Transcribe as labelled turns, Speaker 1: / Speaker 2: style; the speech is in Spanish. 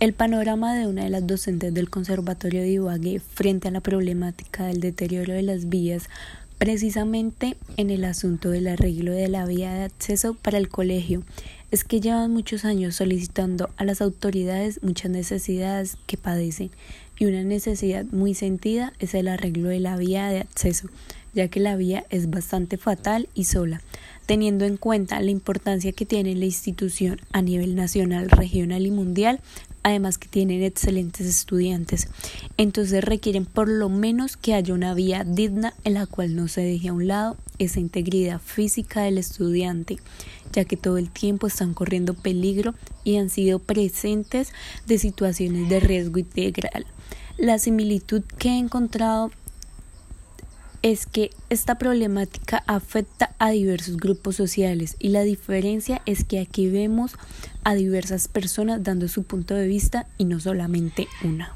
Speaker 1: El panorama de una de las docentes del Conservatorio de Ibagué frente a la problemática del deterioro de las vías, precisamente en el asunto del arreglo de la vía de acceso para el colegio, es que llevan muchos años solicitando a las autoridades muchas necesidades que padecen. Y una necesidad muy sentida es el arreglo de la vía de acceso, ya que la vía es bastante fatal y sola teniendo en cuenta la importancia que tiene la institución a nivel nacional, regional y mundial, además que tienen excelentes estudiantes. Entonces requieren por lo menos que haya una vía digna en la cual no se deje a un lado esa integridad física del estudiante, ya que todo el tiempo están corriendo peligro y han sido presentes de situaciones de riesgo integral. La similitud que he encontrado es que esta problemática afecta a diversos grupos sociales y la diferencia es que aquí vemos a diversas personas dando su punto de vista y no solamente una.